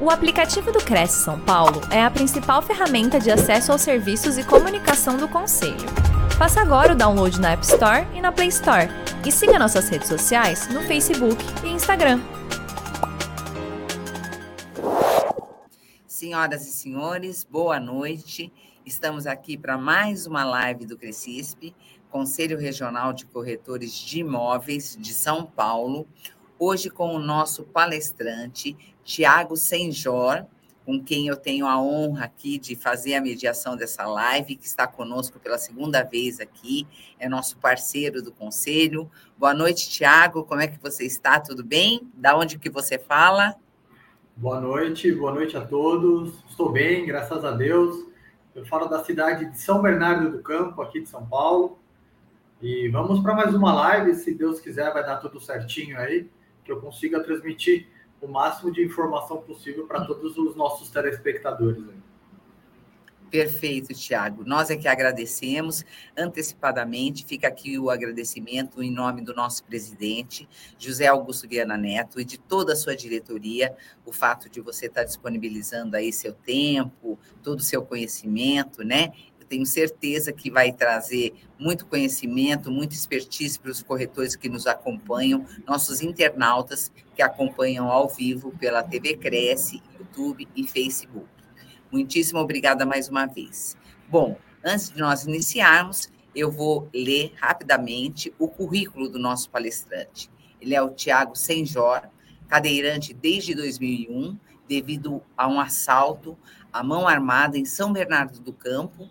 O aplicativo do Cresce São Paulo é a principal ferramenta de acesso aos serviços e comunicação do Conselho. Faça agora o download na App Store e na Play Store. E siga nossas redes sociais no Facebook e Instagram. Senhoras e senhores, boa noite. Estamos aqui para mais uma live do Crescisp, Conselho Regional de Corretores de Imóveis de São Paulo. Hoje com o nosso palestrante, Tiago Senjor, com quem eu tenho a honra aqui de fazer a mediação dessa live, que está conosco pela segunda vez aqui, é nosso parceiro do conselho. Boa noite, Tiago, como é que você está? Tudo bem? Da onde que você fala? Boa noite, boa noite a todos. Estou bem, graças a Deus. Eu falo da cidade de São Bernardo do Campo, aqui de São Paulo. E vamos para mais uma live, se Deus quiser, vai dar tudo certinho aí, que eu consiga transmitir o máximo de informação possível para todos os nossos telespectadores. Perfeito, Tiago. Nós é que agradecemos antecipadamente. Fica aqui o agradecimento em nome do nosso presidente, José Augusto Viana Neto, e de toda a sua diretoria, o fato de você estar disponibilizando aí seu tempo, todo o seu conhecimento, né? tenho certeza que vai trazer muito conhecimento, muita expertise para os corretores que nos acompanham, nossos internautas que acompanham ao vivo pela TV Cresce, YouTube e Facebook. Muitíssimo obrigada mais uma vez. Bom, antes de nós iniciarmos, eu vou ler rapidamente o currículo do nosso palestrante. Ele é o Tiago Senjor, cadeirante desde 2001, devido a um assalto à mão armada em São Bernardo do Campo,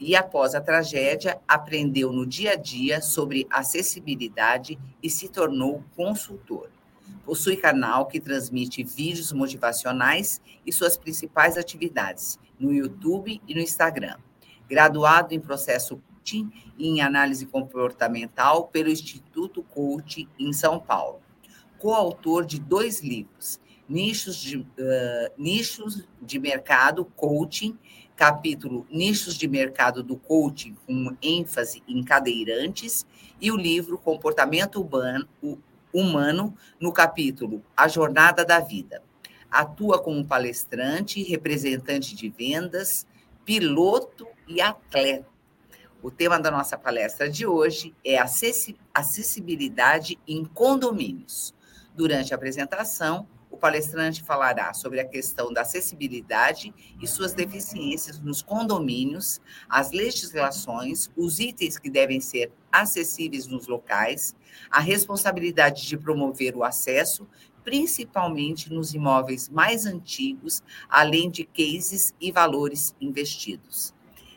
e, após a tragédia, aprendeu no dia a dia sobre acessibilidade e se tornou consultor. Possui canal que transmite vídeos motivacionais e suas principais atividades no YouTube e no Instagram. Graduado em processo coaching e em análise comportamental pelo Instituto Coaching em São Paulo. Coautor de dois livros, Nichos de, uh, Nichos de Mercado Coaching capítulo Nichos de Mercado do Coaching, com ênfase em cadeirantes, e o livro Comportamento Humano, Humano no capítulo A Jornada da Vida. Atua como palestrante, representante de vendas, piloto e atleta. O tema da nossa palestra de hoje é acessibilidade em condomínios. Durante a apresentação, palestrante falará sobre a questão da acessibilidade e suas deficiências nos condomínios, as legislações, os itens que devem ser acessíveis nos locais, a responsabilidade de promover o acesso, principalmente nos imóveis mais antigos, além de cases e valores investidos.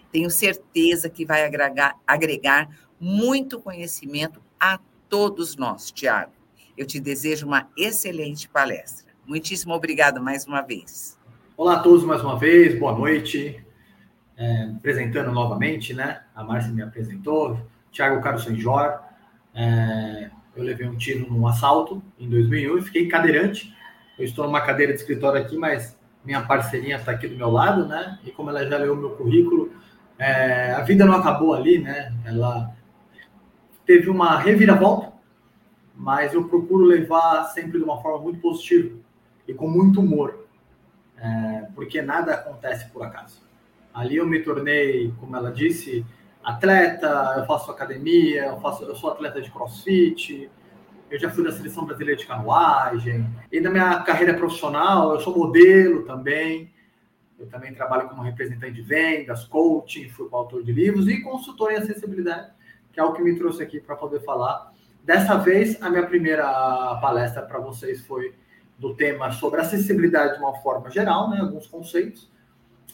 Tenho certeza que vai agregar, agregar muito conhecimento a todos nós, Tiago. Eu te desejo uma excelente palestra. Muitíssimo obrigado mais uma vez. Olá a todos mais uma vez, boa noite. É, apresentando novamente, né? A Márcia me apresentou, Thiago Carlos Sanjor. É, eu levei um tiro num assalto em 2001 e fiquei cadeirante. Eu estou numa cadeira de escritório aqui, mas minha parceirinha está aqui do meu lado, né? E como ela já leu meu currículo, é, a vida não acabou ali, né? Ela teve uma reviravolta, mas eu procuro levar sempre de uma forma muito positiva e com muito humor, é, porque nada acontece por acaso. Ali eu me tornei, como ela disse, atleta, eu faço academia, eu, faço, eu sou atleta de crossfit, eu já fui da seleção brasileira de canoagem, e na minha carreira profissional eu sou modelo também, eu também trabalho como representante de vendas, coaching, fui autor de livros e consultor em acessibilidade, que é o que me trouxe aqui para poder falar. Dessa vez, a minha primeira palestra para vocês foi do tema sobre acessibilidade de uma forma geral, né, alguns conceitos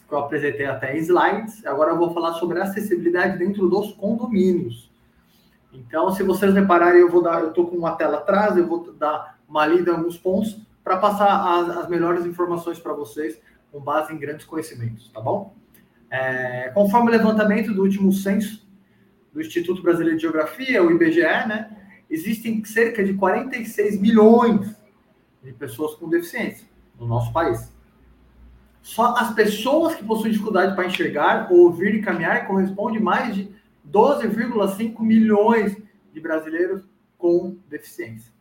que eu apresentei até em slides. Agora eu vou falar sobre acessibilidade dentro dos condomínios. Então, se vocês repararem, eu vou dar, eu estou com uma tela atrás, eu vou dar uma lida em alguns pontos para passar as, as, melhores informações para vocês com base em grandes conhecimentos, tá bom? É, conforme o levantamento do último censo do Instituto Brasileiro de Geografia, o IBGE, né, existem cerca de 46 milhões de pessoas com deficiência no nosso país. Só as pessoas que possuem dificuldade para enxergar, ouvir e caminhar corresponde mais de 12,5 milhões de brasileiros com deficiência.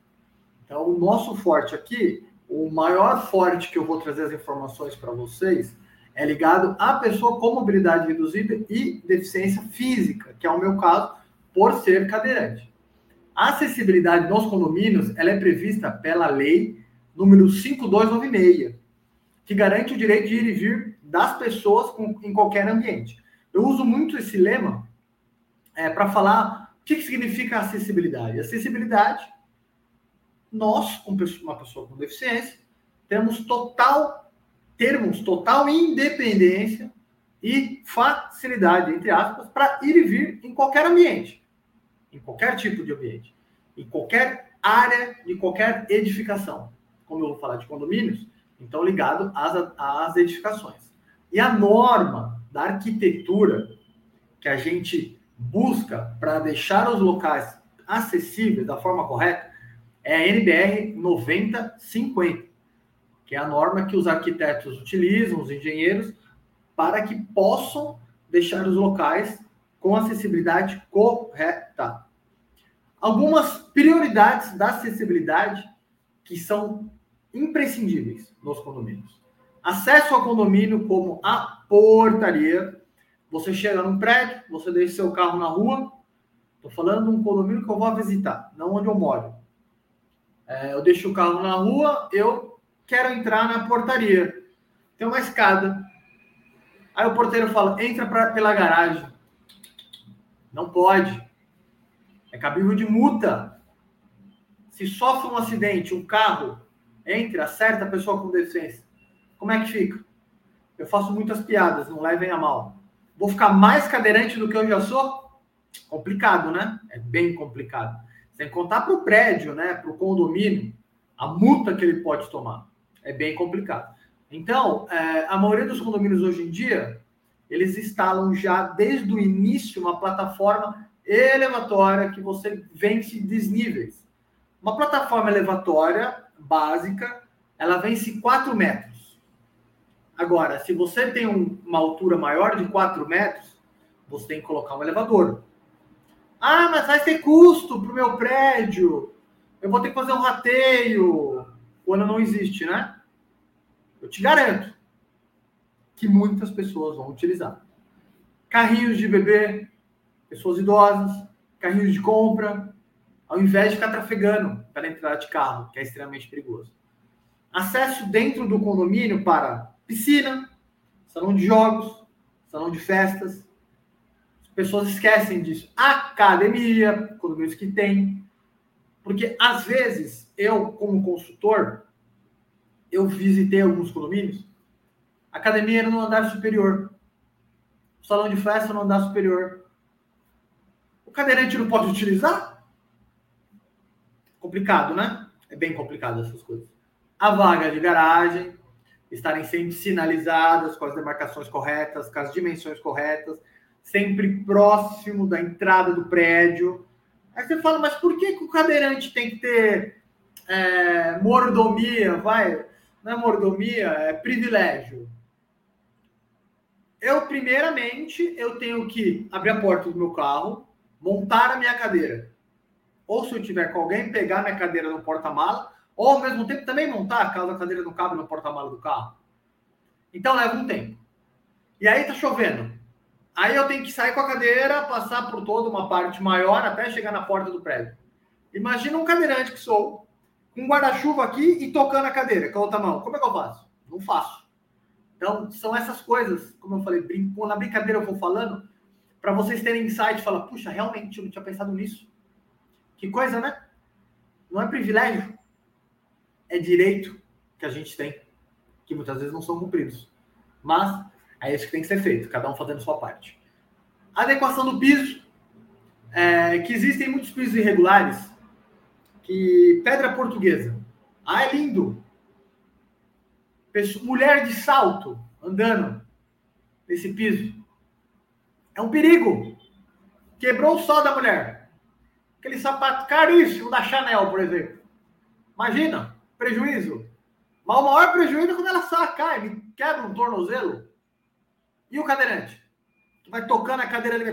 Então, o nosso forte aqui, o maior forte que eu vou trazer as informações para vocês é ligado à pessoa com mobilidade reduzida e deficiência física, que é o meu caso, por ser cadeirante. A acessibilidade nos condomínios ela é prevista pela lei número 5296, que garante o direito de ir e vir das pessoas com, em qualquer ambiente. Eu uso muito esse lema é, para falar o que, que significa acessibilidade. Acessibilidade, nós, uma pessoa com deficiência, temos total, termos total independência e facilidade, entre aspas, para ir e vir em qualquer ambiente, em qualquer tipo de ambiente, em qualquer área de qualquer edificação. Como eu vou falar de condomínios, então ligado às, às edificações. E a norma da arquitetura que a gente busca para deixar os locais acessíveis da forma correta é a NBR 9050, que é a norma que os arquitetos utilizam, os engenheiros, para que possam deixar os locais com acessibilidade correta. Algumas prioridades da acessibilidade que são imprescindíveis nos condomínios. Acesso ao condomínio como a portaria. Você chega num prédio, você deixa seu carro na rua. Estou falando de um condomínio que eu vou visitar, não onde eu moro. É, eu deixo o carro na rua, eu quero entrar na portaria. Tem uma escada. Aí o porteiro fala: entra pra, pela garagem. Não pode. É cabível de multa. Se sofre um acidente, um carro entra, acerta a pessoa com deficiência, como é que fica? Eu faço muitas piadas, não levem a mal. Vou ficar mais cadeirante do que eu já sou? Complicado, né? É bem complicado. Sem contar para o prédio, né? Para o condomínio, a multa que ele pode tomar. É bem complicado. Então, é, a maioria dos condomínios hoje em dia, eles instalam já desde o início uma plataforma elevatória que você vence desníveis. Uma plataforma elevatória básica, ela vence 4 metros. Agora, se você tem um, uma altura maior de 4 metros, você tem que colocar um elevador. Ah, mas vai ter custo para o meu prédio. Eu vou ter que fazer um rateio. Quando não existe, né? Eu te garanto que muitas pessoas vão utilizar. Carrinhos de bebê, pessoas idosas, carrinhos de compra, ao invés de ficar trafegando pela entrada de carro, que é extremamente perigoso. Acesso dentro do condomínio para piscina, salão de jogos, salão de festas, pessoas esquecem disso. Academia, condomínios que tem. Porque, às vezes, eu, como consultor, eu visitei alguns condomínios, academia era no andar superior. Salão de festa no andar superior. O cadeirante não pode utilizar? Complicado, né? É bem complicado essas coisas. A vaga de garagem, estarem sempre sinalizadas com as demarcações corretas, com as dimensões corretas sempre próximo da entrada do prédio. Aí você fala, mas por que, que o cadeirante tem que ter é, mordomia? Vai, não é mordomia, é privilégio. Eu, primeiramente, eu tenho que abrir a porta do meu carro, montar a minha cadeira. Ou se eu tiver com alguém, pegar minha cadeira no porta-mala, ou ao mesmo tempo também montar, caso a cadeira não cabe no porta-mala do carro. Então leva um tempo. E aí tá chovendo. Aí eu tenho que sair com a cadeira, passar por toda uma parte maior até chegar na porta do prédio. Imagina um cadeirante que sou, com um guarda-chuva aqui e tocando a cadeira com a outra mão. Como é que eu faço? Não faço. Então, são essas coisas, como eu falei, brinco, na brincadeira eu vou falando, para vocês terem insight falar, puxa, realmente eu não tinha pensado nisso. Que coisa, né? Não é privilégio, é direito que a gente tem, que muitas vezes não são cumpridos. Mas é isso que tem que ser feito, cada um fazendo sua parte. Adequação do piso, é, que existem muitos pisos irregulares, que pedra portuguesa. Ah, é lindo. Pessoa, mulher de salto andando nesse piso. É um perigo. Quebrou o sol da mulher. Aquele sapato caríssimo da Chanel, por exemplo. Imagina, prejuízo. Mas o maior prejuízo é quando ela sai, cai, quebra um tornozelo. E o cadeirante? Que vai tocando a cadeira ali,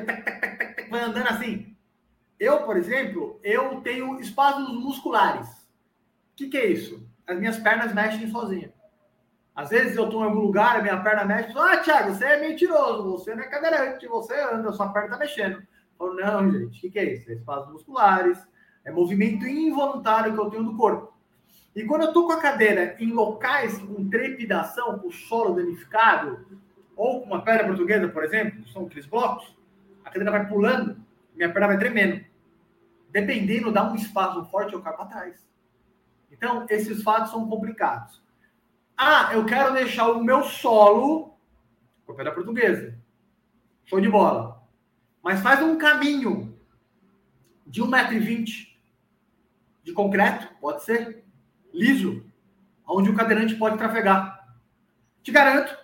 vai, andando assim. Eu, por exemplo, eu tenho espasmos musculares. O que, que é isso? as minhas pernas mexem sozinhas. Às vezes eu estou em algum lugar, a minha perna mexe, ah, Thiago, você é mentiroso, você não é cadeirante, você anda, sua perna está mexendo. Eu falo, não, gente, o que, que é isso? É espaços musculares, é movimento involuntário que eu tenho do corpo. E quando eu estou com a cadeira em locais com trepidação, com solo danificado, ou com uma pedra portuguesa, por exemplo, são aqueles blocos, a cadeira vai pulando, minha perna vai tremendo. Dependendo, dá um espaço forte, eu caio para trás. Então, esses fatos são complicados. Ah, eu quero deixar o meu solo com a pedra portuguesa. Show de bola. Mas faz um caminho de 1,20m de concreto, pode ser, liso, onde o cadeirante pode trafegar. Te garanto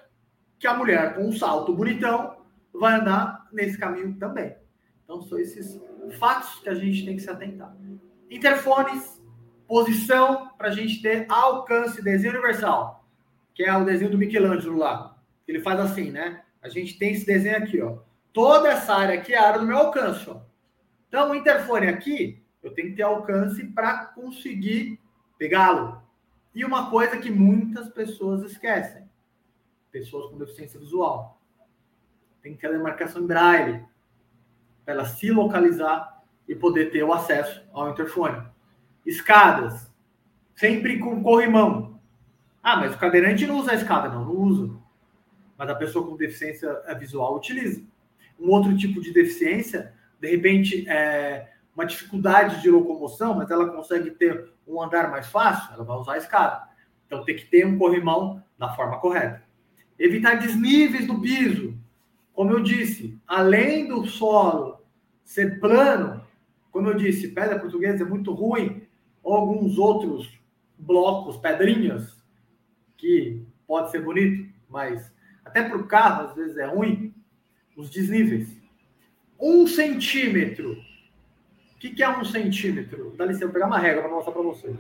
que a mulher com um salto bonitão vai andar nesse caminho também. Então, são esses fatos que a gente tem que se atentar. Interfones, posição para a gente ter alcance, desenho universal, que é o desenho do Michelangelo lá. Ele faz assim, né? A gente tem esse desenho aqui, ó. Toda essa área aqui é a área do meu alcance, ó. Então, o interfone aqui, eu tenho que ter alcance para conseguir pegá-lo. E uma coisa que muitas pessoas esquecem: pessoas com deficiência visual. Tem que ter a demarcação em braille para ela se localizar e poder ter o acesso ao interfone. Escadas, sempre com corrimão. Ah, mas o cadeirante não usa a escada, não, não usa. Mas a pessoa com deficiência visual utiliza. Um outro tipo de deficiência, de repente, é uma dificuldade de locomoção, mas ela consegue ter um andar mais fácil, ela vai usar a escada. Então tem que ter um corrimão da forma correta. Evitar desníveis do piso. Como eu disse, além do solo ser plano, como eu disse, pedra portuguesa é muito ruim, alguns outros blocos, pedrinhas, que pode ser bonito, mas até para o carro às vezes é ruim, os desníveis. Um centímetro. O que, que é um centímetro? Dá licença, vou pegar uma régua para mostrar para vocês.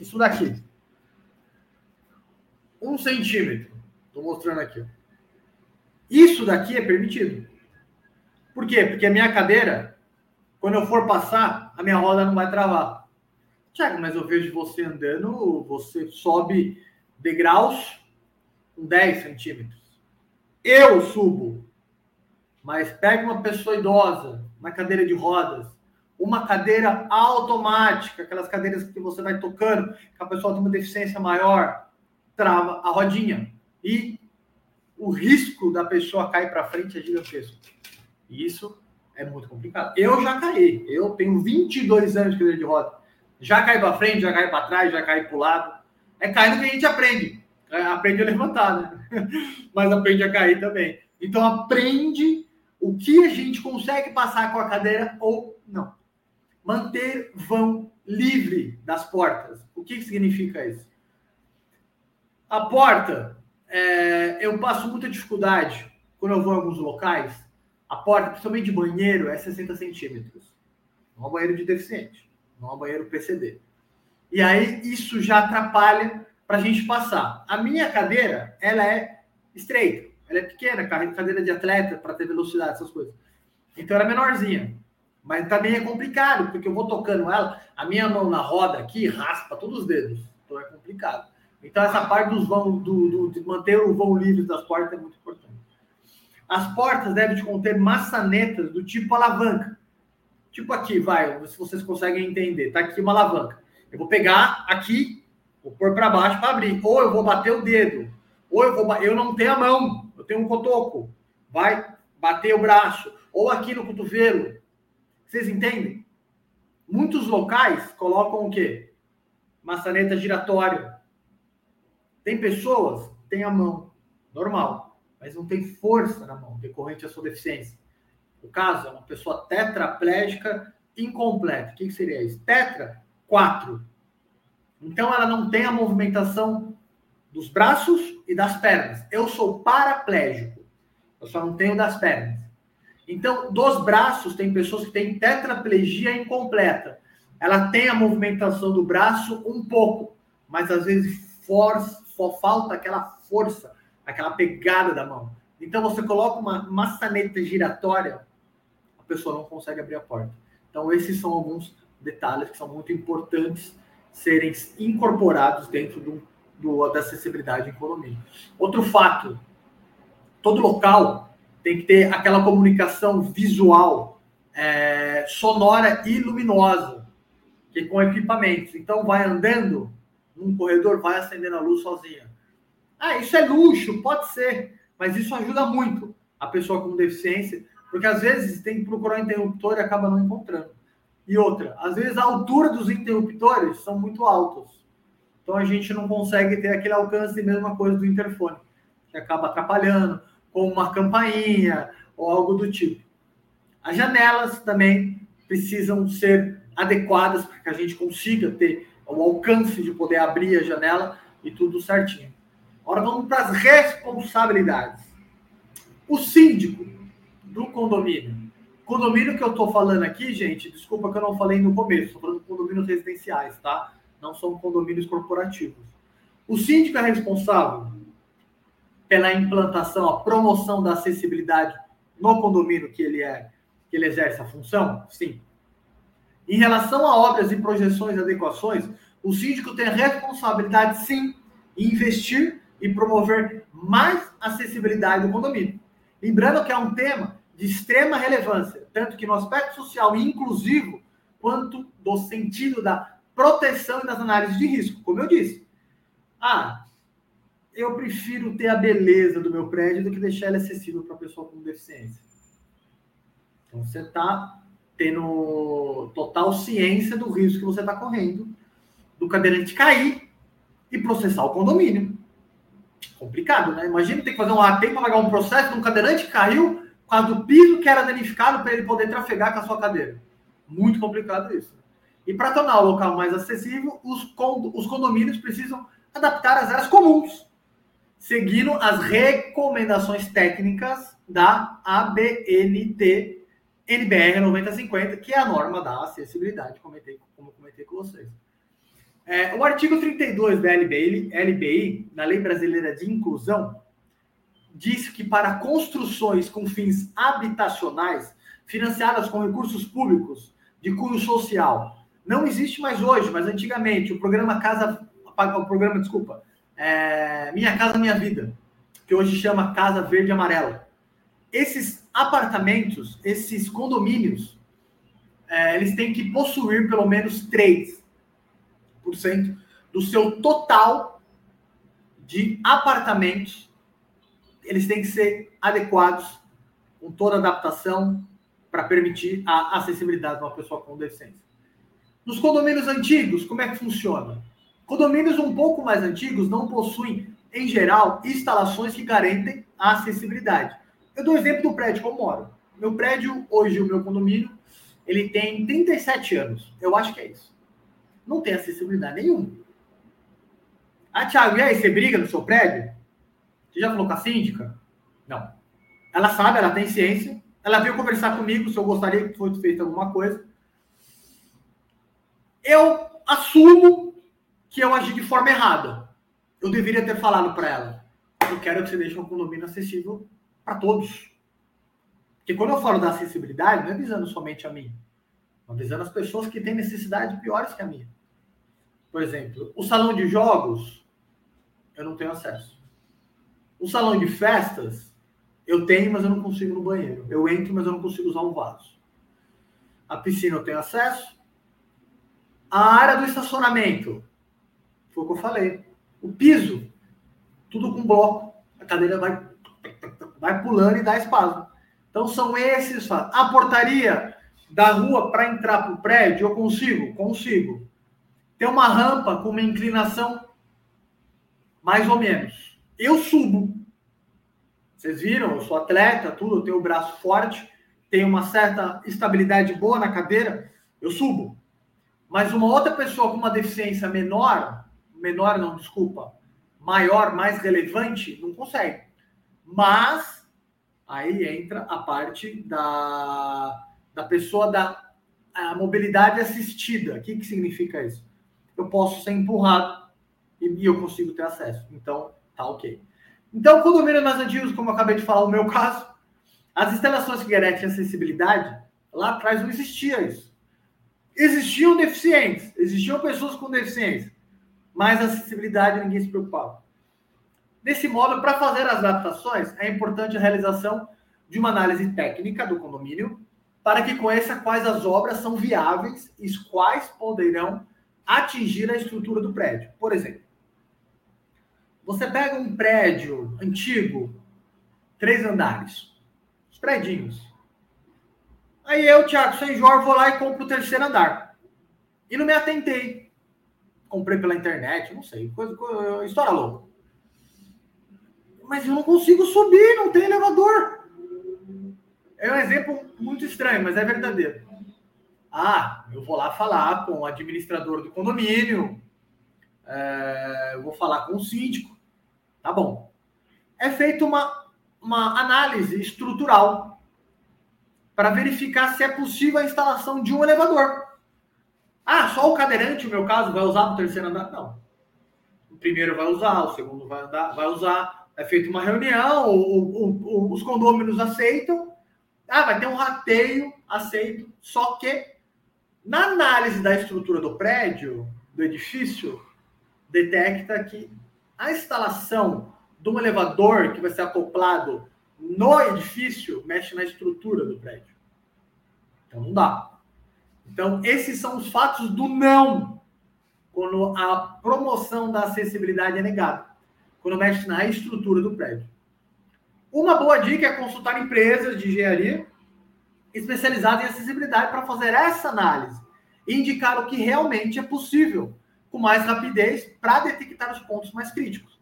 Isso daqui. Um centímetro. Estou mostrando aqui. Isso daqui é permitido. Por quê? Porque a minha cadeira, quando eu for passar, a minha roda não vai travar. Tiago, mas eu vejo você andando, você sobe degraus com 10 centímetros. Eu subo. Mas pega uma pessoa idosa, uma cadeira de rodas, uma cadeira automática, aquelas cadeiras que você vai tocando, que a pessoa tem uma deficiência maior, trava a rodinha. E o risco da pessoa cair para frente é gigantesco. E isso é muito complicado. Eu já caí. Eu tenho 22 anos de cadeira de roda. Já caí para frente, já caí para trás, já caí para o lado. É caindo que a gente aprende. É, aprende a levantar, né? Mas aprende a cair também. Então aprende o que a gente consegue passar com a cadeira ou não. Manter vão livre das portas. O que, que significa isso? A porta, é, eu passo muita dificuldade quando eu vou em alguns locais a porta, principalmente de banheiro, é 60 centímetros. Não é um banheiro de deficiente, não é um banheiro PCD. E aí isso já atrapalha para a gente passar. A minha cadeira, ela é estreita, ela é pequena, cadeira de atleta para ter velocidade, essas coisas. Então ela é menorzinha. Mas também é complicado, porque eu vou tocando ela, a minha mão na roda aqui raspa todos os dedos. Então é complicado. Então essa parte dos vão, do, do, de manter o vão livre das portas é muito importante. As portas devem conter maçanetas do tipo alavanca. Tipo aqui, vai, se vocês conseguem entender. Tá aqui uma alavanca. Eu vou pegar aqui, vou pôr para baixo para abrir. Ou eu vou bater o dedo. Ou eu vou eu não tenho a mão, eu tenho um cotoco. Vai bater o braço. Ou aqui no cotovelo. Vocês entendem? Muitos locais colocam o quê? Maçaneta giratória. Tem pessoas que têm a mão normal mas não tem força na mão, decorrente da sua deficiência. O caso é uma pessoa tetraplégica incompleta. O que, seria isso? Tetra, quatro. Então ela não tem a movimentação dos braços e das pernas. Eu sou paraplégico. Eu só não tenho das pernas. Então, dos braços, tem pessoas que têm tetraplegia incompleta. Ela tem a movimentação do braço um pouco, mas às vezes força, falta aquela força aquela pegada da mão. Então você coloca uma maçaneta giratória, a pessoa não consegue abrir a porta. Então esses são alguns detalhes que são muito importantes serem incorporados dentro do, do, da acessibilidade em condomínio. Outro fato, todo local tem que ter aquela comunicação visual, é, sonora e luminosa, que com equipamentos. Então, vai andando num corredor, vai acendendo a luz sozinha. Ah, isso é luxo, pode ser, mas isso ajuda muito a pessoa com deficiência, porque às vezes tem que procurar um interruptor e acaba não encontrando. E outra, às vezes a altura dos interruptores são muito altos. Então a gente não consegue ter aquele alcance, mesma coisa do interfone, que acaba atrapalhando, com uma campainha ou algo do tipo. As janelas também precisam ser adequadas para que a gente consiga ter o alcance de poder abrir a janela e tudo certinho. Agora vamos para as responsabilidades. O síndico do condomínio. Condomínio que eu estou falando aqui, gente, desculpa que eu não falei no começo, estou falando de condomínios residenciais, tá? Não são condomínios corporativos. O síndico é responsável pela implantação, a promoção da acessibilidade no condomínio que ele é, que ele exerce a função? Sim. Em relação a obras e projeções e adequações, o síndico tem a responsabilidade, sim, em investir e promover mais acessibilidade do condomínio. Lembrando que é um tema de extrema relevância, tanto que no aspecto social e inclusivo, quanto do sentido da proteção e das análises de risco. Como eu disse, ah, eu prefiro ter a beleza do meu prédio do que deixar ele acessível para a pessoa com deficiência. Então você está tendo total ciência do risco que você está correndo, do cadeirante cair e processar o condomínio. Complicado, né? Imagina ter que fazer um AT para pagar um processo de um cadeirante que caiu causa do piso que era danificado para ele poder trafegar com a sua cadeira. Muito complicado isso. E para tornar o local mais acessível, os, os condomínios precisam adaptar as áreas comuns, seguindo as recomendações técnicas da ABNT NBR 9050, que é a norma da acessibilidade, comentei, como eu comentei com vocês. É, o artigo 32 da LBI, LBI, na Lei Brasileira de Inclusão, diz que para construções com fins habitacionais, financiadas com recursos públicos de cunho social, não existe mais hoje, mas antigamente, o programa Casa, o programa, desculpa, é, Minha Casa Minha Vida, que hoje chama Casa Verde e Amarela. Esses apartamentos, esses condomínios, é, eles têm que possuir pelo menos 3% do seu total de apartamentos. Eles têm que ser adequados com toda adaptação para permitir a acessibilidade de uma pessoa com deficiência. Nos condomínios antigos, como é que funciona? Condomínios um pouco mais antigos não possuem, em geral, instalações que garantem a acessibilidade. Eu dou exemplo do prédio que eu moro. Meu prédio, hoje, o meu condomínio, ele tem 37 anos. Eu acho que é isso. Não tem acessibilidade nenhuma. Ah, Thiago, e aí, você briga no seu prédio? Você já falou com a síndica? Não. Ela sabe, ela tem ciência. Ela veio conversar comigo se eu gostaria que fosse feita alguma coisa. Eu assumo que eu agi de forma errada. Eu deveria ter falado para ela. Eu quero que você deixe um condomínio acessível para todos. Porque quando eu falo da acessibilidade, não é visando somente a mim. É visando as pessoas que têm necessidade piores que a minha. Por exemplo, o salão de jogos, eu não tenho acesso. O salão de festas, eu tenho, mas eu não consigo no banheiro. Eu entro, mas eu não consigo usar um vaso. A piscina eu tenho acesso. A área do estacionamento, foi o que eu falei. O piso, tudo com bloco. A cadeira vai vai pulando e dá espaço. Então são esses fatos. A portaria da rua para entrar para o prédio, eu consigo? Consigo. Tem uma rampa com uma inclinação mais ou menos. Eu subo. Vocês viram? Eu sou atleta, tudo, eu tenho o braço forte, tenho uma certa estabilidade boa na cadeira, eu subo. Mas uma outra pessoa com uma deficiência menor, menor não, desculpa, maior, mais relevante, não consegue. Mas aí entra a parte da, da pessoa da a mobilidade assistida. O que, que significa isso? Eu posso ser empurrado e, e eu consigo ter acesso. Então, tá ok. Então, condomínios mais antigos, como eu acabei de falar, o meu caso, as instalações que garantem acessibilidade, lá atrás não existia isso. existiam deficientes, existiam pessoas com deficiência, mas a acessibilidade ninguém se preocupava. Desse modo, para fazer as adaptações, é importante a realização de uma análise técnica do condomínio para que conheça quais as obras são viáveis e quais poderão atingir a estrutura do prédio. Por exemplo, você pega um prédio antigo, três andares, os prédios. Aí eu, Thiago São Jorge, vou lá e compro o terceiro andar. E não me atentei. Comprei pela internet, não sei, coisa, coisa, história louca. Mas eu não consigo subir, não tem elevador. É um exemplo muito estranho, mas é verdadeiro. Ah, eu vou lá falar com o administrador do condomínio, é, eu vou falar com o síndico. Tá bom. É feita uma, uma análise estrutural para verificar se é possível a instalação de um elevador. Ah, só o cadeirante, no meu caso, vai usar no terceiro andar? Não. O primeiro vai usar, o segundo vai, andar, vai usar. É feita uma reunião, o, o, o, os condôminos aceitam. Ah, vai ter um rateio, aceito. Só que, na análise da estrutura do prédio, do edifício, detecta que a instalação de um elevador que vai ser acoplado no edifício mexe na estrutura do prédio. Então não dá. Então, esses são os fatos do não quando a promoção da acessibilidade é negada, quando mexe na estrutura do prédio. Uma boa dica é consultar empresas de engenharia especializadas em acessibilidade para fazer essa análise e indicar o que realmente é possível com mais rapidez para detectar os pontos mais críticos.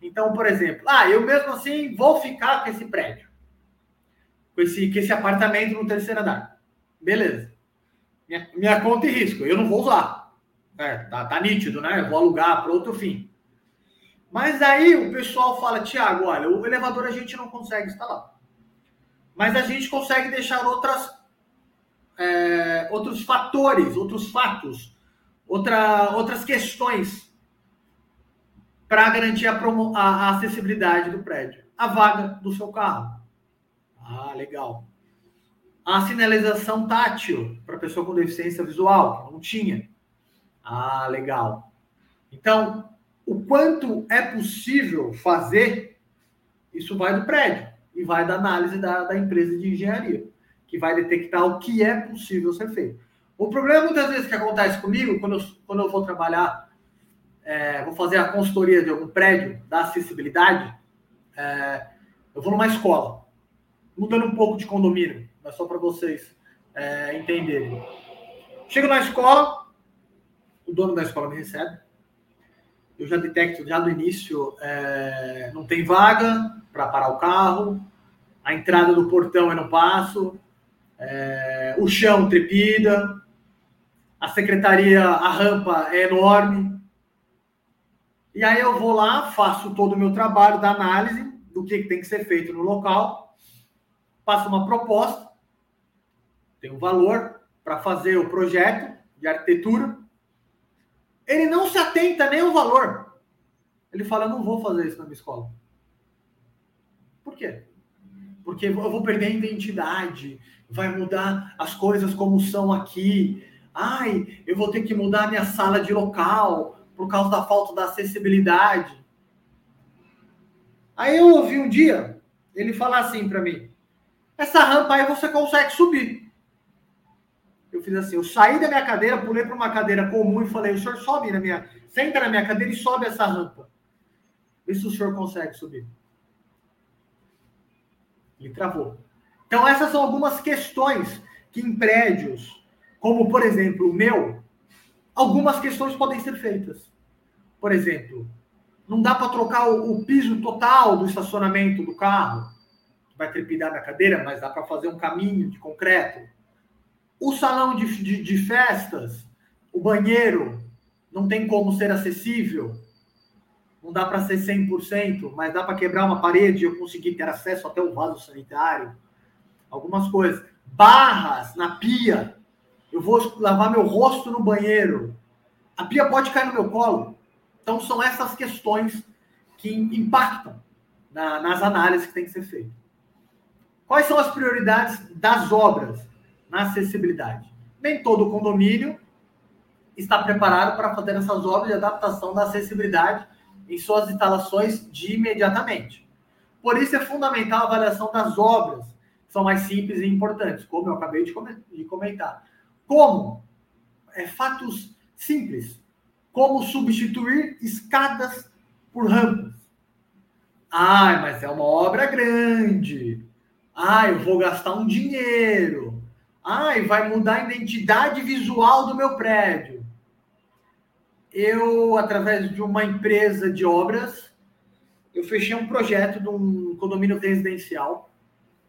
Então, por exemplo, ah, eu mesmo assim vou ficar com esse prédio, com esse, com esse apartamento no terceiro andar. Beleza. Minha, minha conta e risco, eu não vou usar. É, tá, tá nítido, né? Eu vou alugar para outro fim. Mas aí o pessoal fala, Tiago, olha, o elevador a gente não consegue instalar. Mas a gente consegue deixar outras, é, outros fatores, outros fatos outra, outras questões para garantir a, promo, a, a acessibilidade do prédio. A vaga do seu carro. Ah, legal. A sinalização tátil para pessoa com deficiência visual, não tinha. Ah, legal. Então, o quanto é possível fazer, isso vai do prédio e vai da análise da, da empresa de engenharia, que vai detectar o que é possível ser feito. O problema muitas vezes que acontece comigo, quando eu, quando eu vou trabalhar, é, vou fazer a consultoria de algum prédio da acessibilidade, é, eu vou numa escola, mudando um pouco de condomínio, mas só para vocês é, entenderem. Chego na escola, o dono da escola me recebe, eu já detecto já do início, é, não tem vaga para parar o carro, a entrada do portão eu não passo, é, o chão trepida, a secretaria, a rampa é enorme. E aí eu vou lá, faço todo o meu trabalho da análise do que tem que ser feito no local, passo uma proposta, tem um valor para fazer o projeto de arquitetura. Ele não se atenta nem ao valor. Ele fala: Eu não vou fazer isso na minha escola. Por quê? Porque eu vou perder a identidade, vai mudar as coisas como são aqui, Ai, eu vou ter que mudar minha sala de local por causa da falta da acessibilidade. Aí eu ouvi um dia ele falar assim para mim: essa rampa aí você consegue subir. Eu fiz assim, eu saí da minha cadeira, pulei para uma cadeira comum e falei: o senhor sobe na minha, senta na minha cadeira e sobe essa rampa. Vê se o senhor consegue subir. Ele travou. Então essas são algumas questões que em prédios como por exemplo o meu, algumas questões podem ser feitas. Por exemplo, não dá para trocar o, o, piso total do estacionamento do carro, vai trepidar na cadeira, mas dá para fazer um caminho de concreto. O salão de, de, de festas, o banheiro, não tem como ser acessível. Não dá para ser 100%, mas dá para quebrar uma parede e eu conseguir ter acesso até o vaso sanitário. Algumas coisas. Barras na pia, eu vou lavar meu rosto no banheiro. A pia pode cair no meu colo. Então, são essas questões que impactam na, nas análises que tem que ser feitas. Quais são as prioridades das obras na acessibilidade? nem todo condomínio está preparado para fazer essas obras de adaptação da acessibilidade em suas instalações de imediatamente. Por isso é fundamental a avaliação das obras, que são mais simples e importantes, como eu acabei de comentar. Como? É, fatos simples. Como substituir escadas por rampas. Ai, mas é uma obra grande. Ai, eu vou gastar um dinheiro. Ai, vai mudar a identidade visual do meu prédio. Eu, através de uma empresa de obras, eu fechei um projeto de um condomínio residencial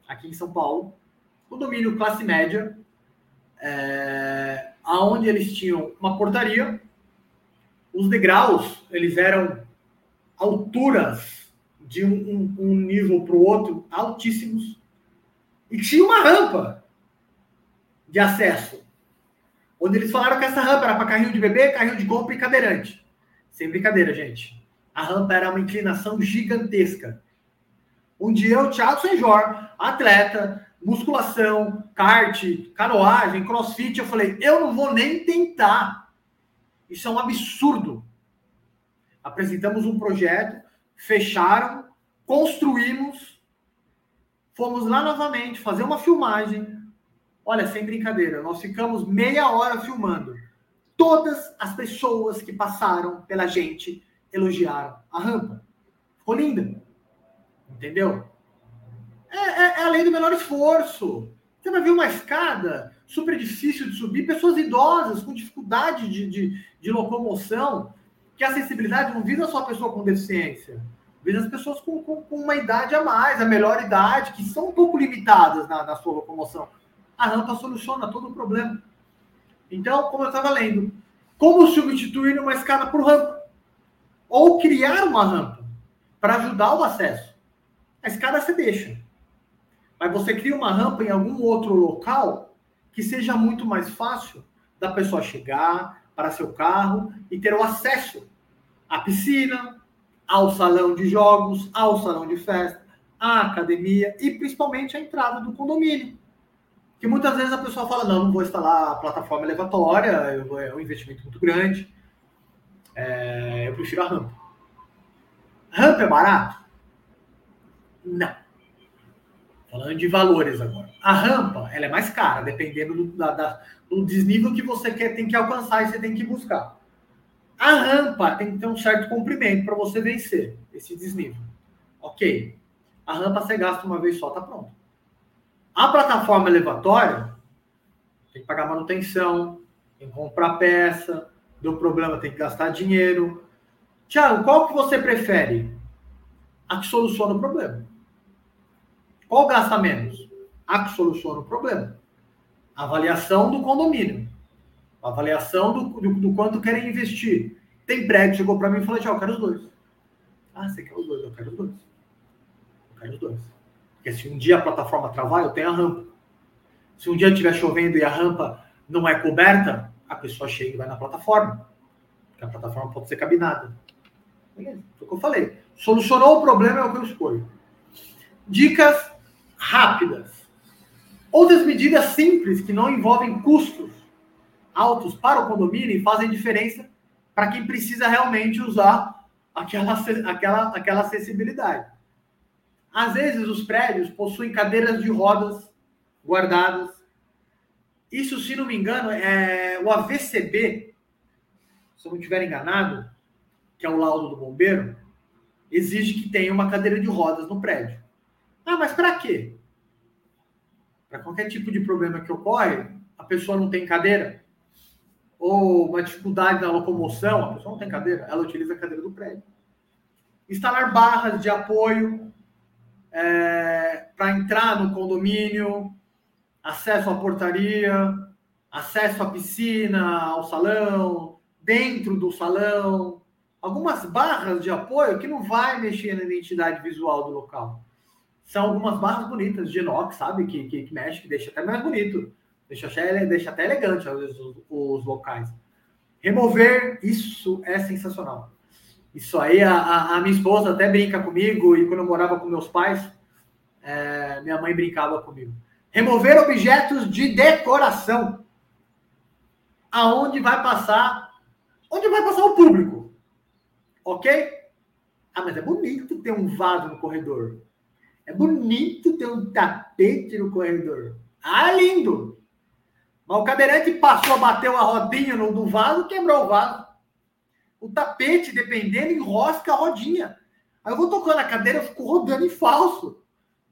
aqui em São Paulo, condomínio classe média, é, aonde eles tinham uma portaria, os degraus eles eram alturas de um, um, um nível para o outro altíssimos e tinha uma rampa de acesso, onde eles falaram que essa rampa era para carrinho de bebê, carrinho de compra e cadeirante. Sem brincadeira, gente. A rampa era uma inclinação gigantesca. Um dia eu, Thiago Senjor, atleta, musculação, kart, canoagem, crossfit, eu falei, eu não vou nem tentar. Isso é um absurdo. Apresentamos um projeto, fecharam, construímos, fomos lá novamente fazer uma filmagem. Olha, sem brincadeira, nós ficamos meia hora filmando. Todas as pessoas que passaram pela gente elogiaram a rampa. Ficou linda. Entendeu? É, é, é além do menor esforço. Você vai ver uma escada super difícil de subir, pessoas idosas com dificuldade de, de, de locomoção, que a acessibilidade não visa só a pessoa com deficiência, visa as pessoas com, com, com, uma idade a mais, a melhor idade, que são um pouco limitadas na, na sua locomoção. A rampa soluciona todo o problema. Então, como eu estava lendo, como substituir uma escada por rampa? Ou criar uma rampa para ajudar o acesso. A escada você deixa. Mas você cria uma rampa em algum outro local que seja muito mais fácil da pessoa chegar para seu carro e ter o acesso à piscina, ao salão de jogos, ao salão de festa, à academia e principalmente a entrada do condomínio. Que muitas vezes a pessoa fala: não, não vou instalar a plataforma elevatória, é um investimento muito grande, é, eu prefiro a rampa. Rampa é barato? Não. Falando de valores agora. A rampa, ela é mais cara, dependendo do, da, da, do desnível que você quer, tem que alcançar e você tem que buscar. A rampa tem que ter um certo comprimento para você vencer esse desnível. Ok. A rampa você gasta uma vez só, tá pronto. A plataforma elevatória, tem que pagar manutenção, tem que comprar peça, deu problema, tem que gastar dinheiro. Tiago, qual que você prefere? A que soluciona o problema. Qual gasta menos? A que soluciona o problema. Avaliação do condomínio. Avaliação do, do, do quanto querem investir. Tem prédio chegou para mim e falou: Tiago, eu quero os dois. Ah, você quer os dois? Eu quero os dois. Eu quero os dois. Porque se um dia a plataforma travar, eu tenho a rampa. Se um dia estiver chovendo e a rampa não é coberta, a pessoa chega e vai na plataforma. Porque a plataforma pode ser cabinada. Beleza, foi o que eu falei. Solucionou o problema é o que eu escolho. Dicas rápidas. Outras medidas simples que não envolvem custos altos para o condomínio e fazem diferença para quem precisa realmente usar aquela, aquela, aquela acessibilidade. Às vezes, os prédios possuem cadeiras de rodas guardadas. Isso, se não me engano, é o AVCB, se eu não estiver enganado, que é o laudo do bombeiro, exige que tenha uma cadeira de rodas no prédio. Ah, mas para quê? Para qualquer tipo de problema que ocorre, a pessoa não tem cadeira, ou uma dificuldade na locomoção, a pessoa não tem cadeira, ela utiliza a cadeira do prédio. Instalar barras de apoio é, para entrar no condomínio, acesso à portaria, acesso à piscina, ao salão, dentro do salão, algumas barras de apoio que não vai mexer na identidade visual do local. São algumas barras bonitas de inox, sabe? Que, que, que mexe, que deixa até mais bonito. Deixa, deixa até elegante, às vezes, os, os locais. Remover, isso é sensacional. Isso aí, a, a, minha esposa até brinca comigo, e quando eu morava com meus pais, é, minha mãe brincava comigo. Remover objetos de decoração. aonde vai passar, onde vai passar o público. Ok? Ah, mas é bonito ter um vaso no corredor. É bonito ter um tapete no corredor. Ah, lindo! Mas o cadeirante passou, bateu a rodinha no, no vaso, quebrou o vaso. O tapete, dependendo, enrosca a rodinha. Aí eu vou tocando a cadeira, eu fico rodando em falso.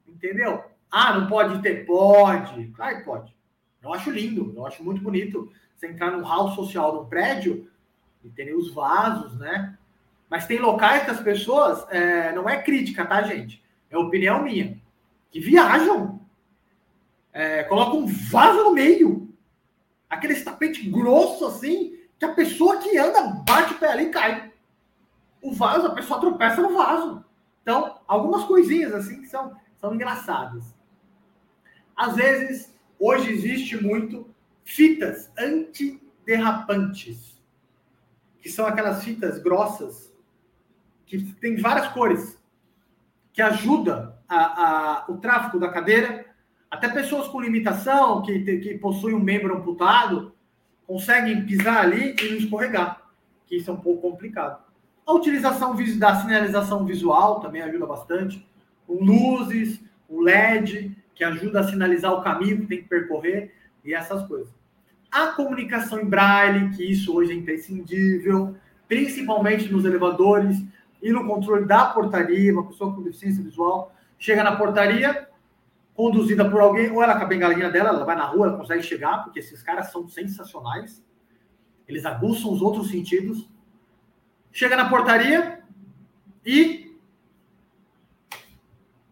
Entendeu? Ah, não pode ter? Pode. Claro que pode. Eu acho lindo, eu acho muito bonito você entrar no hall social de um prédio e ter os vasos, né? Mas tem locais que as pessoas, é, não é crítica, tá, gente? É opinião minha, que viajam, é, colocam um vaso no meio, aquele tapete grosso assim, que a pessoa que anda bate o pé ali e cai. O vaso, a pessoa tropeça no vaso. Então, algumas coisinhas assim que são, são engraçadas. Às vezes, hoje existe muito fitas antiderrapantes, que são aquelas fitas grossas que tem várias cores, que ajuda a, a, o tráfego da cadeira. Até pessoas com limitação, que, que possuem um membro amputado, conseguem pisar ali e não escorregar, que isso é um pouco complicado. A utilização da sinalização visual também ajuda bastante, com luzes, o LED, que ajuda a sinalizar o caminho que tem que percorrer e essas coisas. A comunicação em braille, que isso hoje é imprescindível, principalmente nos elevadores e no controle da portaria, uma pessoa com deficiência visual chega na portaria, conduzida por alguém, ou ela com a bengalinha dela, ela vai na rua, ela consegue chegar, porque esses caras são sensacionais. Eles aguçam os outros sentidos. Chega na portaria e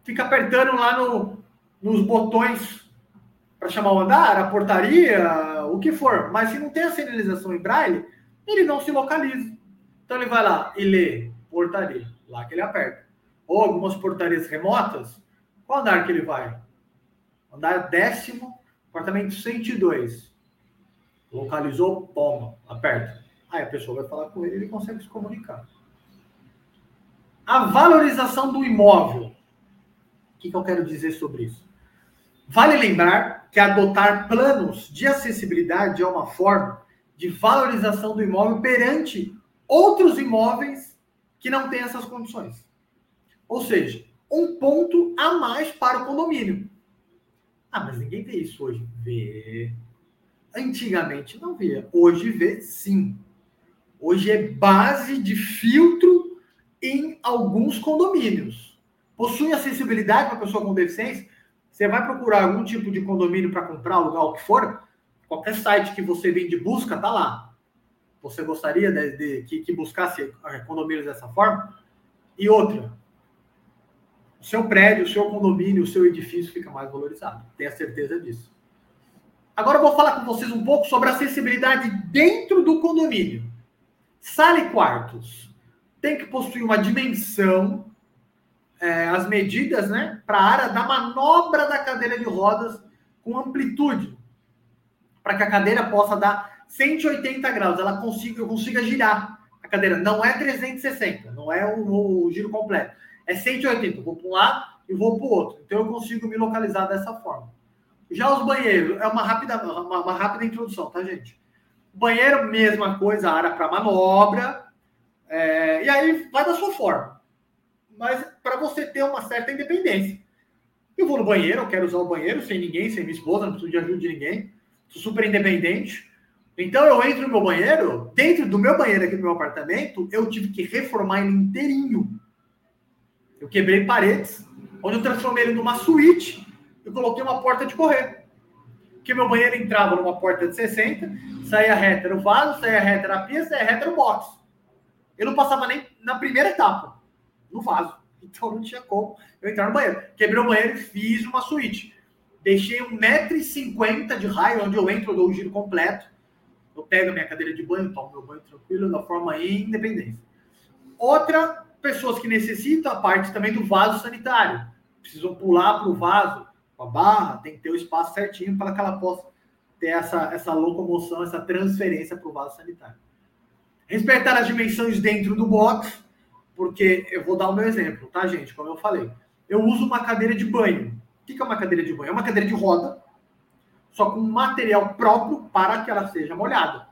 fica apertando lá no, nos botões para chamar o andar, a portaria, o que for. Mas se não tem a sinalização em braille, ele não se localiza. Então ele vai lá e lê portaria, lá que ele aperta. Ou algumas portarias remotas, qual andar que ele vai? Andar décimo, apartamento 102. Localizou, toma, aperta. Aí a pessoa vai falar com ele ele consegue se comunicar. A valorização do imóvel. O que, que eu quero dizer sobre isso? Vale lembrar que adotar planos de acessibilidade é uma forma de valorização do imóvel perante outros imóveis que não têm essas condições. Ou seja, um ponto a mais para o condomínio. Ah, mas ninguém vê isso hoje. Vê. Antigamente não via. Hoje vê sim. Hoje é base de filtro em alguns condomínios. Possui acessibilidade para pessoa com deficiência? Você vai procurar algum tipo de condomínio para comprar, alugar o que for, qualquer site que você vem de busca, tá lá. Você gostaria de, de que, que, buscasse eh, condomínios dessa forma? E outra, o seu prédio, o seu condomínio, o seu edifício fica mais valorizado. Tenha certeza disso. Agora eu vou falar com vocês um pouco sobre acessibilidade dentro do condomínio. Sala e quartos tem que possuir uma dimensão é, as medidas né, para a área da manobra da cadeira de rodas com amplitude, para que a cadeira possa dar 180 graus, ela consiga, consiga girar a cadeira. Não é 360, não é o, o giro completo. É 180, eu vou para um lado e vou para o outro. Então eu consigo me localizar dessa forma. Já os banheiros, é uma rápida, uma, uma rápida introdução, tá, gente? Banheiro, mesma coisa, área para manobra. É, e aí vai da sua forma mas para você ter uma certa independência. Eu vou no banheiro, eu quero usar o banheiro sem ninguém, sem minha esposa, não preciso de ajuda de ninguém, sou super independente. Então eu entro no meu banheiro, dentro do meu banheiro aqui no meu apartamento, eu tive que reformar ele inteirinho. Eu quebrei paredes, onde eu transformei ele numa suíte e coloquei uma porta de correr. Porque meu banheiro entrava numa porta de 60, saía reta no vaso, saía reta na pia, saía reta no box. Eu não passava nem na primeira etapa no vaso. Então não tinha como eu entrar no banheiro. Quebrei o banheiro e fiz uma suíte. Deixei 1,50m de raio, onde eu entro, eu dou o giro completo. Eu pego a minha cadeira de banho, tomo meu banho tranquilo, da forma independência. Outra, pessoas que necessitam a parte também do vaso sanitário. Precisam pular para o vaso com a barra, tem que ter o espaço certinho para que ela possa ter essa, essa locomoção, essa transferência para o vaso sanitário. Respeitar as dimensões dentro do box porque eu vou dar o meu exemplo, tá, gente? Como eu falei, eu uso uma cadeira de banho. O que é uma cadeira de banho? É uma cadeira de roda, só com material próprio para que ela seja molhada.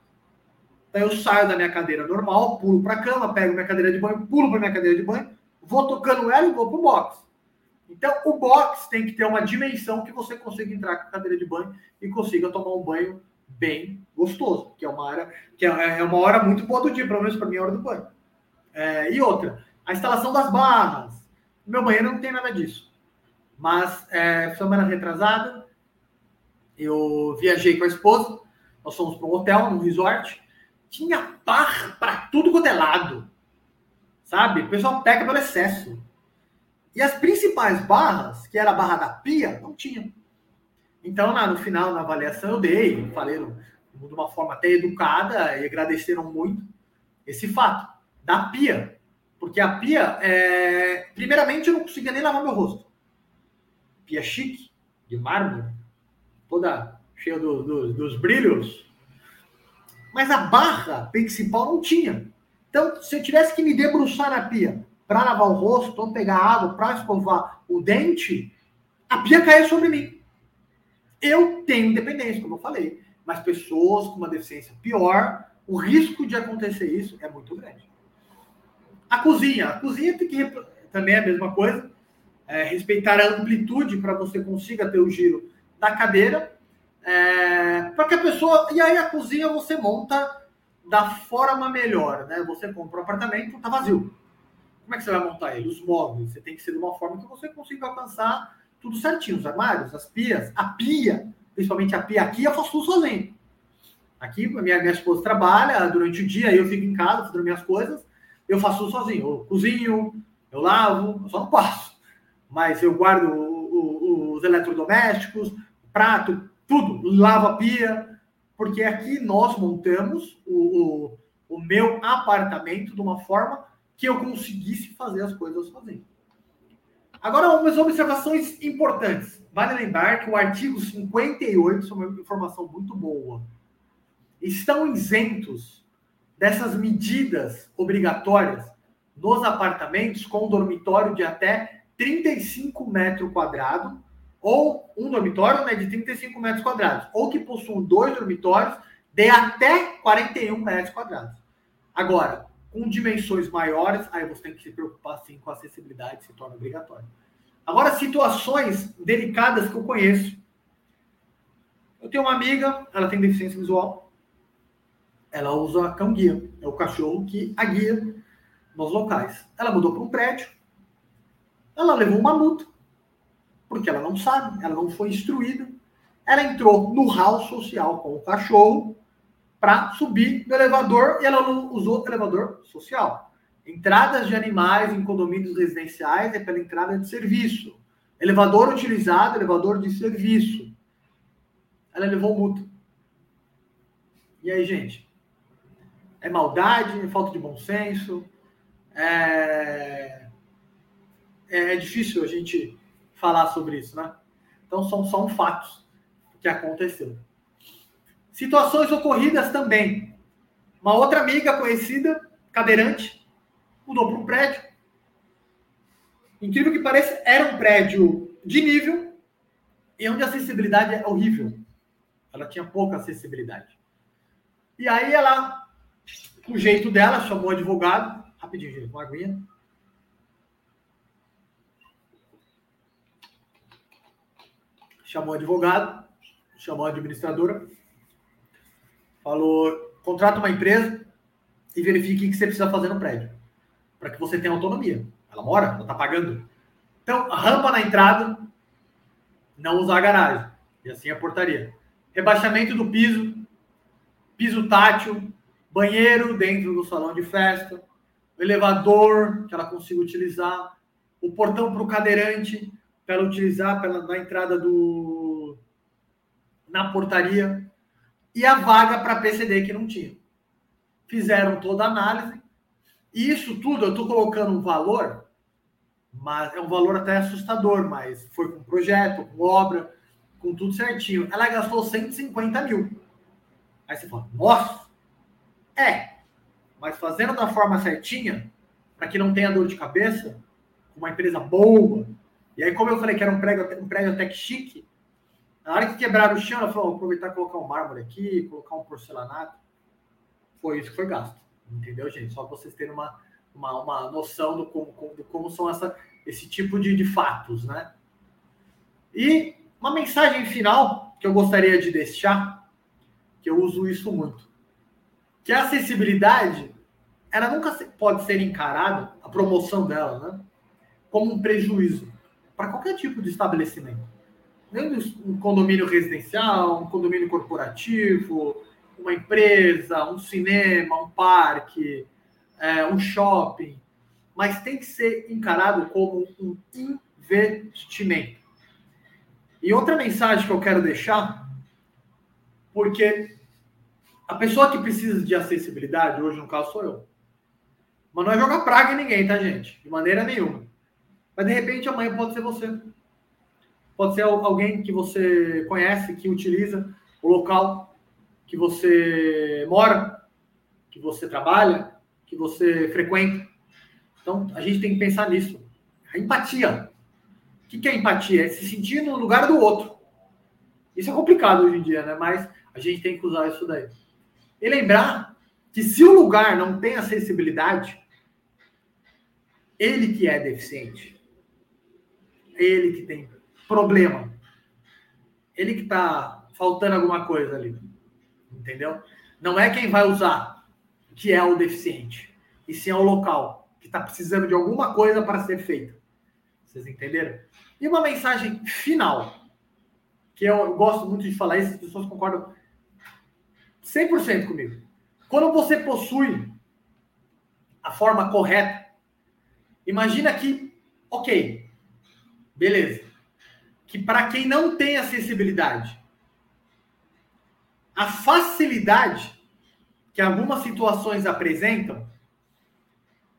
Então eu saio da minha cadeira normal, pulo para a cama, pego minha cadeira de banho, pulo para minha cadeira de banho, vou tocando ela e vou para o box. Então o box tem que ter uma dimensão que você consiga entrar com a cadeira de banho e consiga tomar um banho bem gostoso, que é uma hora que é, é uma hora muito boa do dia, pelo menos para mim a hora do banho. É, e outra, a instalação das barras. No meu banheiro não tem nada disso. Mas é, semana retrasada, eu viajei com a esposa, nós fomos para um hotel, num resort, tinha par para tudo quanto é lado. Sabe? O pessoal pega pelo excesso. E as principais barras, que era a barra da pia, não tinha. Então, no final, na avaliação, eu dei, falei de uma forma até educada e agradeceram muito esse fato da pia. Porque a pia, é... primeiramente, eu não conseguia nem lavar meu rosto. Pia chique, de mármore, toda cheia do, do, dos brilhos. Mas a barra principal não tinha. Então, se eu tivesse que me debruçar na pia para lavar o rosto, ou pegar água para escovar o dente, a pia caía sobre mim. Eu tenho independência, como eu falei, mas pessoas com uma deficiência pior, o risco de acontecer isso é muito grande. A cozinha, a cozinha tem que também é a mesma coisa, é, respeitar a amplitude para você consiga ter o giro da cadeira é, para que a pessoa. E aí a cozinha você monta da forma melhor, né? Você compra um apartamento, tá vazio. Como é que você vai montar ele? Os móveis. Você tem que ser de uma forma que você consiga alcançar tudo certinho. Os armários, as pias, a pia, principalmente a pia aqui, eu faço tudo sozinho. Aqui, minha, minha esposa trabalha durante o dia, eu fico em casa fazendo minhas coisas, eu faço tudo sozinho. Eu cozinho, eu lavo, eu só não passo. Mas eu guardo o, o, os eletrodomésticos, prato, tudo, lava pia, porque aqui nós montamos o, o, o meu apartamento de uma forma que eu conseguisse fazer as coisas sozinho. Agora, algumas observações importantes. Vale lembrar que o artigo 58, isso é uma informação muito boa, estão isentos dessas medidas obrigatórias nos apartamentos com dormitório de até 35 metros quadrados ou um dormitório né, de 35 metros quadrados, ou que possuam dois dormitórios de até 41 metros quadrados. Agora, com dimensões maiores, aí você tem que se preocupar sim com a acessibilidade, se torna obrigatório. Agora, situações delicadas que eu conheço. Eu tenho uma amiga, ela tem deficiência visual, ela usa cão guia, é o cachorro que a guia nos locais. Ela mudou para um prédio, ela levou uma multa, porque ela não sabe, ela não foi instruída. Ela entrou no hall social com o cachorro para subir no elevador e ela não usou o elevador social. Entradas de animais em condomínios residenciais é pela entrada de serviço. Elevador utilizado, elevador de serviço. Ela levou multa. E aí, gente? É maldade, é falta de bom senso. É, é, é difícil a gente falar sobre isso, né? Então são só fatos que aconteceu. Situações ocorridas também. Uma outra amiga conhecida, cadeirante, mudou para um prédio. Incrível que pareça, era um prédio de nível e onde a acessibilidade é horrível. Ela tinha pouca acessibilidade. E aí ela, o jeito dela, chamou o advogado. Rapidinho, uma aguinha. Chamou advogado, chamou a administradora, falou: contrata uma empresa e verifique o que você precisa fazer no prédio, para que você tenha autonomia. Ela mora, ela está pagando. Então, rampa na entrada, não usar a garagem, e assim a portaria. Rebaixamento do piso, piso tátil, banheiro dentro do salão de festa, o elevador que ela consiga utilizar, o portão para o cadeirante, para ela utilizar pela, na entrada do. na portaria, e a vaga para PCD que não tinha. Fizeram toda a análise, e isso tudo eu estou colocando um valor, mas é um valor até assustador, mas foi com projeto, com obra, com tudo certinho. Ela gastou 150 mil. Aí você fala, nossa! É, mas fazendo da forma certinha, para que não tenha dor de cabeça, uma empresa boa, e aí, como eu falei que era um prédio, um prédio até que chique, na hora que quebraram o chão, ela falou: vou aproveitar e colocar um mármore aqui, colocar um porcelanato. foi isso que foi gasto. Entendeu, gente? Só para vocês terem uma, uma, uma noção do como, do como são essa, esse tipo de, de fatos, né? E uma mensagem final que eu gostaria de deixar, que eu uso isso muito, que a acessibilidade, ela nunca pode ser encarada, a promoção dela, né, como um prejuízo para qualquer tipo de estabelecimento. Nem um condomínio residencial, um condomínio corporativo, uma empresa, um cinema, um parque, é, um shopping, mas tem que ser encarado como um investimento. E outra mensagem que eu quero deixar, porque a pessoa que precisa de acessibilidade, hoje no caso sou eu, mas não é jogar praga em ninguém, tá, gente? De maneira nenhuma. Mas de repente amanhã pode ser você. Pode ser alguém que você conhece, que utiliza o local que você mora, que você trabalha, que você frequenta. Então a gente tem que pensar nisso. A empatia que, que é empatia? É se sentir no lugar do outro. Isso é complicado hoje em dia, né? Mas a gente tem que usar isso daí. E lembrar que se o lugar não tem acessibilidade, ele que é deficiente, ele que tem problema, ele que está faltando alguma coisa ali, entendeu? Não é quem vai usar que é o deficiente, e sim é o local que está precisando de alguma coisa para ser feita. Vocês entenderam? E uma mensagem final, que eu gosto muito de falar isso, as pessoas concordam 100% comigo. Quando você possui a forma correta, imagina que, ok, beleza, que para quem não tem acessibilidade, a facilidade que algumas situações apresentam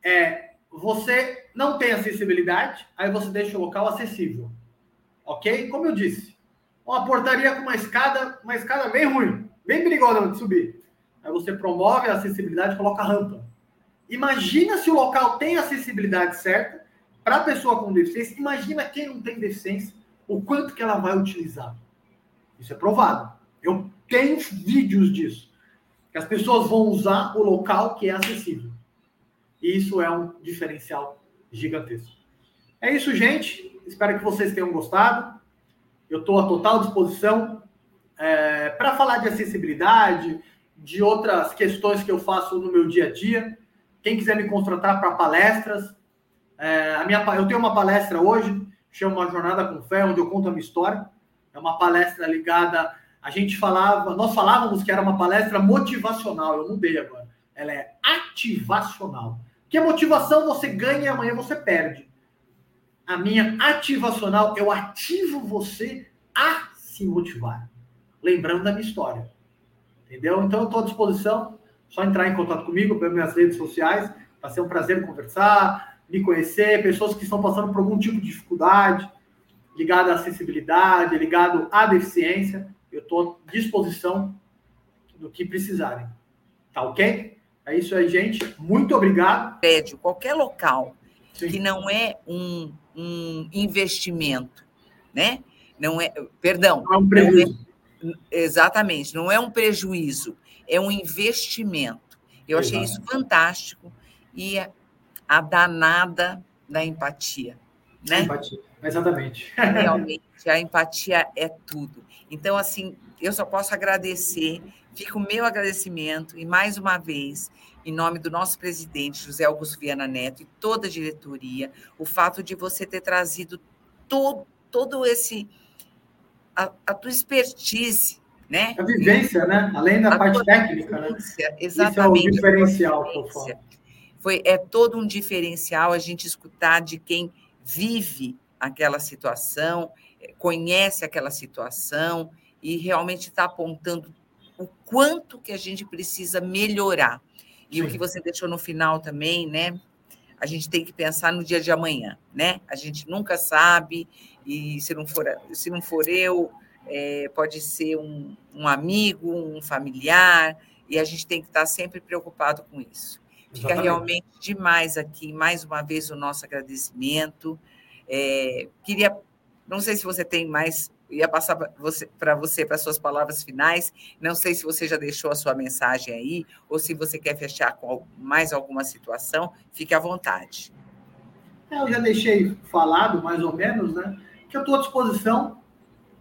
é você não tem acessibilidade, aí você deixa o local acessível. Ok? Como eu disse, uma portaria com uma escada, uma escada bem ruim, bem perigosa de subir. Aí você promove a acessibilidade coloca rampa. Imagina se o local tem acessibilidade certa para a pessoa com deficiência. Imagina quem não tem deficiência, o quanto que ela vai utilizar. Isso é provado. Eu tenho vídeos disso. Que as pessoas vão usar o local que é acessível. E isso é um diferencial gigantesco. É isso, gente. Espero que vocês tenham gostado. Eu estou à total disposição é, para falar de acessibilidade, de outras questões que eu faço no meu dia a dia. Quem quiser me contratar para palestras, é, a minha, eu tenho uma palestra hoje, chama Jornada com Fé, onde eu conto a minha história. É uma palestra ligada. A gente falava, nós falávamos que era uma palestra motivacional, eu mudei agora. Ela é ativacional. Que a motivação você ganha e amanhã você perde. A minha ativacional, eu ativo você a se motivar. Lembrando da minha história. Entendeu? Então eu estou à disposição. Só entrar em contato comigo pelas minhas redes sociais. Vai ser um prazer conversar, me conhecer. Pessoas que estão passando por algum tipo de dificuldade ligado à acessibilidade, ligado à deficiência. Eu estou à disposição do que precisarem. Tá ok? É isso aí, gente. Muito obrigado. Prédio, qualquer local Sim. que não é um, um investimento, né? Não é, perdão. Não é um prejuízo. Não é, exatamente, não é um prejuízo, é um investimento. Eu Exato. achei isso fantástico e a danada da empatia, né? Empatia, exatamente. Realmente, a empatia é tudo. Então, assim, eu só posso agradecer Fica o meu agradecimento e, mais uma vez, em nome do nosso presidente, José Augusto Viana Neto, e toda a diretoria, o fato de você ter trazido todo, todo esse. a, a tua expertise, né? A vivência, né? Além da a parte técnica, né? Exatamente. Isso é o diferencial eu falo. Foi, é todo um diferencial a gente escutar de quem vive aquela situação, conhece aquela situação e realmente está apontando o quanto que a gente precisa melhorar. E Sim. o que você deixou no final também, né? A gente tem que pensar no dia de amanhã, né? A gente nunca sabe, e se não for, se não for eu, é, pode ser um, um, amigo, um familiar, e a gente tem que estar sempre preocupado com isso. Fica Exatamente. realmente demais aqui, mais uma vez, o nosso agradecimento. É, queria Não sei se você tem mais, ia passar para você, para você, suas palavras finais. Não sei se você já deixou a sua mensagem aí, ou se você quer fechar com mais alguma situação, fique à vontade. É, eu já deixei falado, mais ou menos, né? Que eu estou à disposição,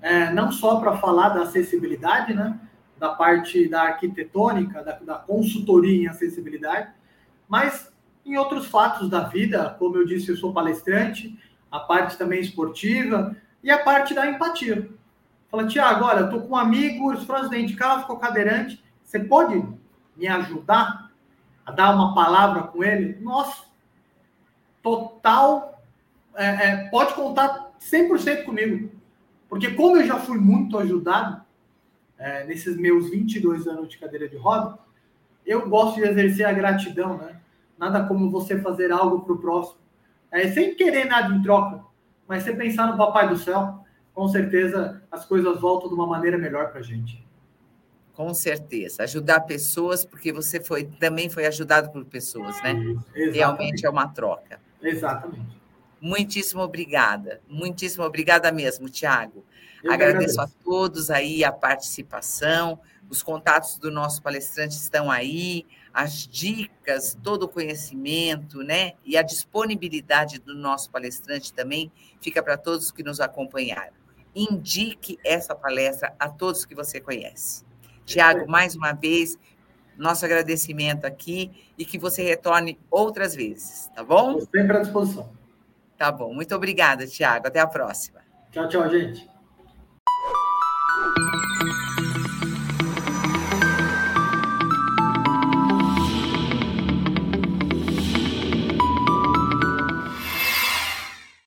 é, não só para falar da acessibilidade, né? Da parte da arquitetônica, da, da consultoria em acessibilidade, mas em outros fatos da vida, como eu disse, eu sou palestrante, a parte também esportiva e a parte da empatia. Fala, Tiago, olha, eu tô com um amigo, ele ficou acidente de carro, ficou cadeirante, você pode me ajudar a dar uma palavra com ele? Nossa, total, é, é, pode contar 100% comigo. Porque como eu já fui muito ajudado é, nesses meus 22 anos de cadeira de roda, eu gosto de exercer a gratidão, né? Nada como você fazer algo para o próximo é, sem querer nada em troca, mas você pensar no Papai do Céu, com certeza as coisas voltam de uma maneira melhor para a gente. Com certeza. Ajudar pessoas, porque você foi também foi ajudado por pessoas, né? Realmente é uma troca. Exatamente. Muitíssimo obrigada. Muitíssimo obrigada mesmo, Tiago. Agradeço, agradeço a todos aí a participação. Os contatos do nosso palestrante estão aí as dicas, todo o conhecimento, né? E a disponibilidade do nosso palestrante também fica para todos que nos acompanharam. Indique essa palestra a todos que você conhece. Tiago, mais uma vez, nosso agradecimento aqui e que você retorne outras vezes, tá bom? Estou sempre à disposição. Tá bom. Muito obrigada, Tiago. Até a próxima. Tchau, tchau, gente.